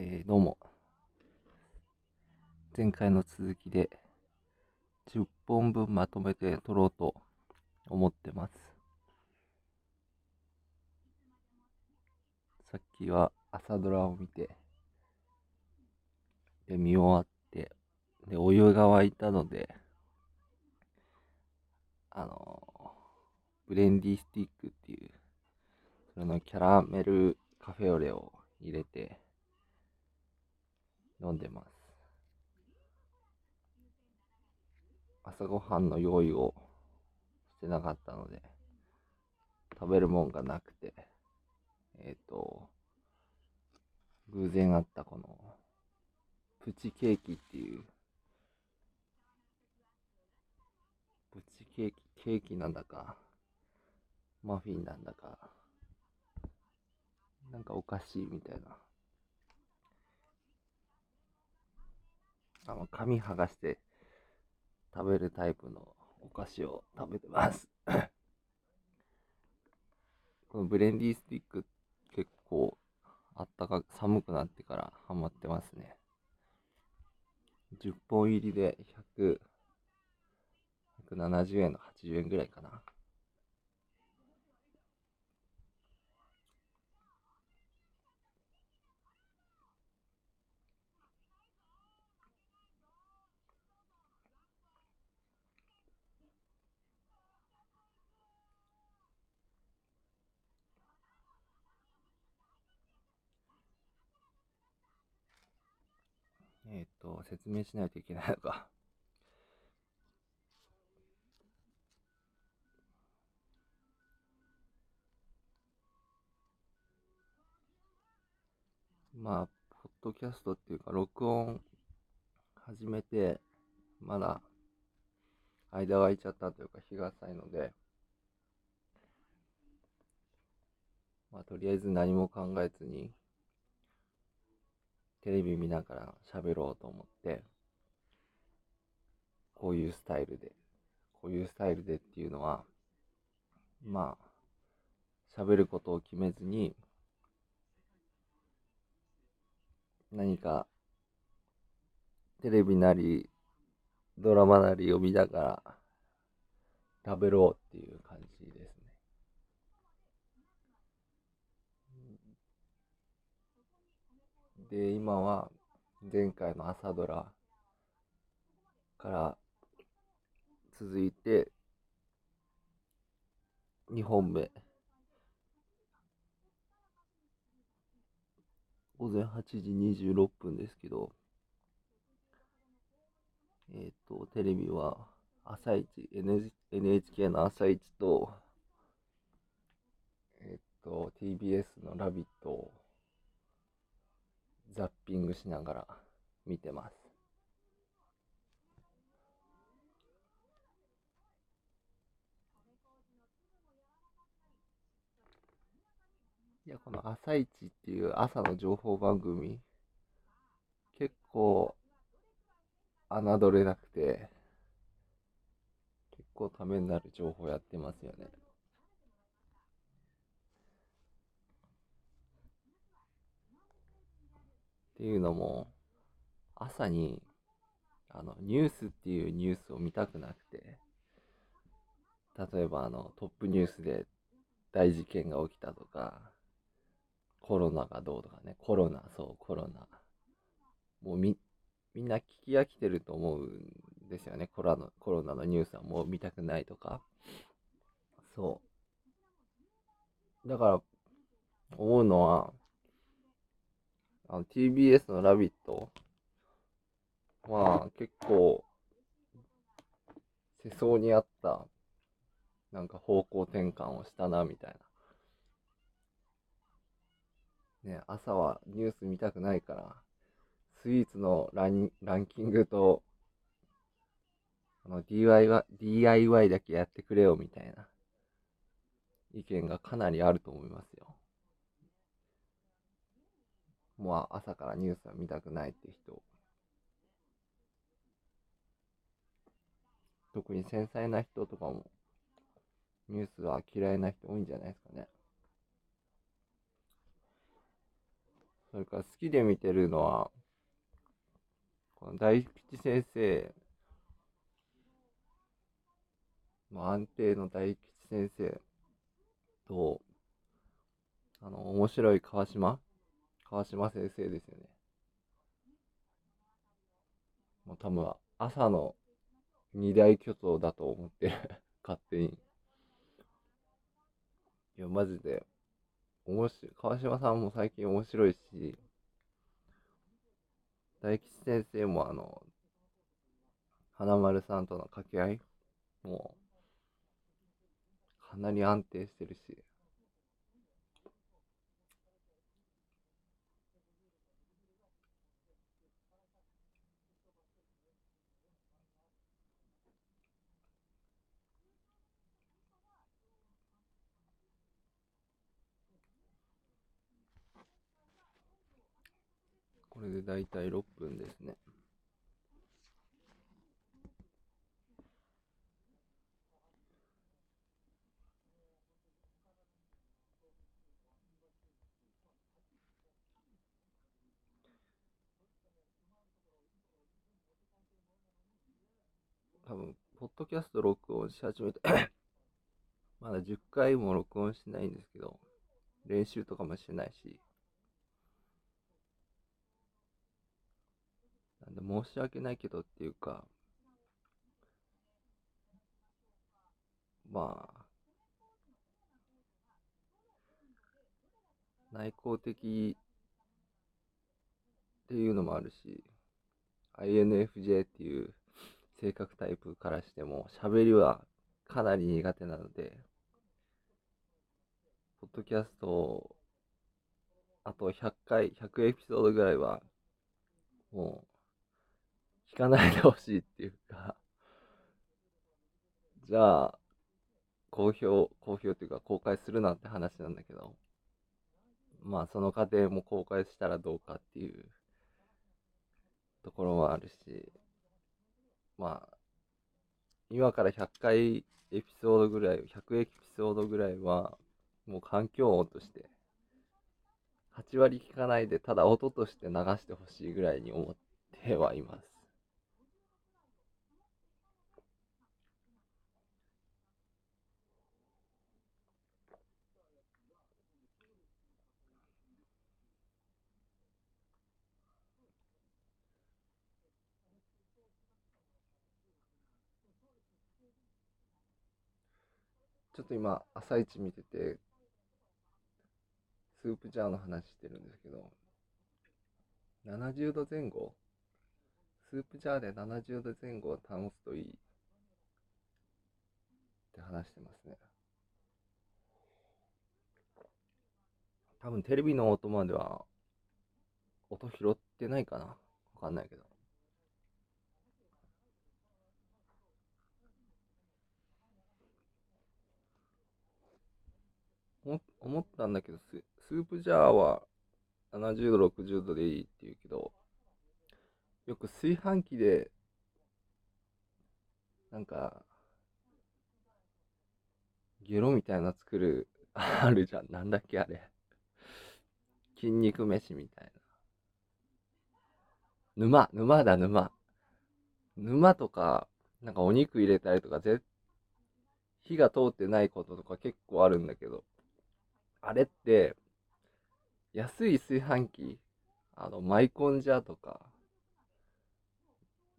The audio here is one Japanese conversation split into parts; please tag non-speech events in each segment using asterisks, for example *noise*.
えー、どうも。前回の続きで10本分まとめて撮ろうと思ってます。さっきは朝ドラを見て、で、見終わって、で、お湯が沸いたので、あの、ブレンディスティックっていう、それのキャラメルカフェオレを入れて飲んでます。朝ごはんの用意をしてなかったので、食べるもんがなくて、えっ、ー、と、偶然あったこの、プチケーキっていう、プチケーキ、ケーキなんだか、マフィンなんだか、なんかおかしいみたいな。あの、紙剥がして食べるタイプのお菓子を食べてます *laughs* このブレンディースティック結構あったかく寒くなってからハマってますね。10本入りで100、170円の80円ぐらいかな。えっ、と、説明しないといけないのか。まあ、ポッドキャストっていうか、録音始めて、まだ、間が空いちゃったというか、日が浅いので、まあ、とりあえず何も考えずに、テレビ見ながら喋ろうと思って、こういうスタイルで、こういうスタイルでっていうのは、まあ、喋ることを決めずに、何か、テレビなり、ドラマなりを見ながら、食べろうっていう感じですね。で、今は前回の朝ドラから続いて2本目。午前8時26分ですけど、えっ、ー、と、テレビは朝一、NHK の朝一と、えっ、ー、と、TBS のラビットザッピングしながら見てます。いや、この朝一っていう朝の情報番組、結構、侮れなくて、結構ためになる情報やってますよね。っていうのも、朝に、あの、ニュースっていうニュースを見たくなくて、例えばあの、トップニュースで大事件が起きたとか、コロナがどうとかね、コロナ、そう、コロナ。もうみ、みんな聞き飽きてると思うんですよね。コロナコロナのニュースはもう見たくないとか。そう。だから、思うのは、あの TBS のラビットは結構世相に合ったなんか方向転換をしたなみたいな。ね、朝はニュース見たくないから、スイーツのランランキングと、あの DIY, DIY だけやってくれよみたいな意見がかなりあると思いますよ。もう朝からニュースは見たくないって人、特に繊細な人とかも、ニュースは嫌いな人多いんじゃないですかね。それから好きで見てるのは、この大吉先生、まあ、安定の大吉先生と、あの、面白い川島川島先生ですよね。もう多分、朝の二大巨頭だと思ってる。*laughs* 勝手に。いや、マジで、面白い。川島さんも最近面白いし、大吉先生もあの、花丸さんとの掛け合いもう、かなり安定してるし、これでだいたい6分ですね。多分、ポッドキャスト録音し始めて *coughs* まだ10回も録音してないんですけど、練習とかもしてないし、なんで申し訳ないけどっていうか、まあ、内向的っていうのもあるし、INFJ っていう性格タイプからしても、喋りはかなり苦手なので、ポッドキャストあと100回、100エピソードぐらいは、もう、聞かないでほしいっていうか。じゃあ、公表、公表っていうか公開するなって話なんだけど、まあその過程も公開したらどうかっていうところもあるし、まあ、今から100回エピソードぐらい、100エピソードぐらいは、もう環境音として、8割聞かないで、ただ音として流してほしいぐらいに思ってはいます。ちょっと今、朝一見てて、スープジャーの話してるんですけど、70度前後？スープジャーで70度前後を保つといいって話してますね。多分テレビの音までは音拾ってないかな？わかんないけど。思ったんだけどス、スープジャーは70度、60度でいいって言うけど、よく炊飯器で、なんか、ゲロみたいな作る、*laughs* あるじゃん。なんだっけあれ。筋肉飯みたいな。沼、沼だ、沼。沼とか、なんかお肉入れたりとか、ぜ火が通ってないこととか結構あるんだけど、あれって、安い炊飯器、あの、マイコンジャーとか、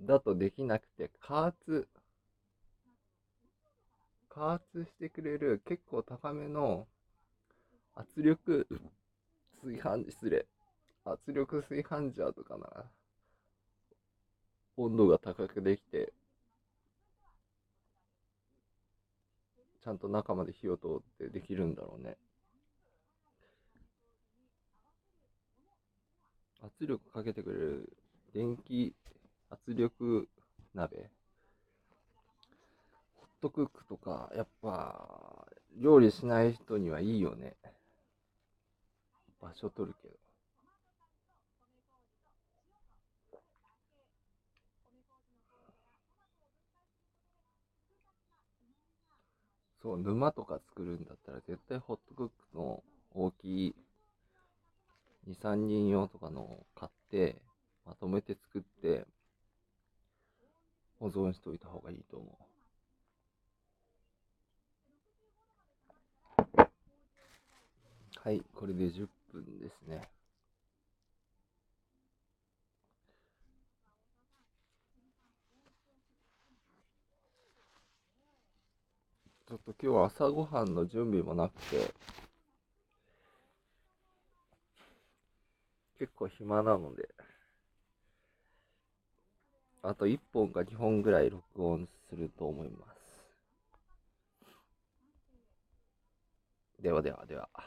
だとできなくて、加圧、加圧してくれる結構高めの圧力炊飯、失礼。圧力炊飯ジャーとかな、温度が高くできて、ちゃんと中まで火を通ってできるんだろうね。圧力かけてくれる電気圧力鍋。ホットクックとかやっぱ料理しない人にはいいよね。場所取るけど。そう沼とか作るんだったら絶対ホットクックの大きい2、3人用とかのを買って、まとめて作って、保存しといた方がいいと思う。はい、これで10分ですね。ちょっと今日は朝ごはんの準備もなくて、結構暇なので、あと1本か2本ぐらい録音すると思います。ではではでは。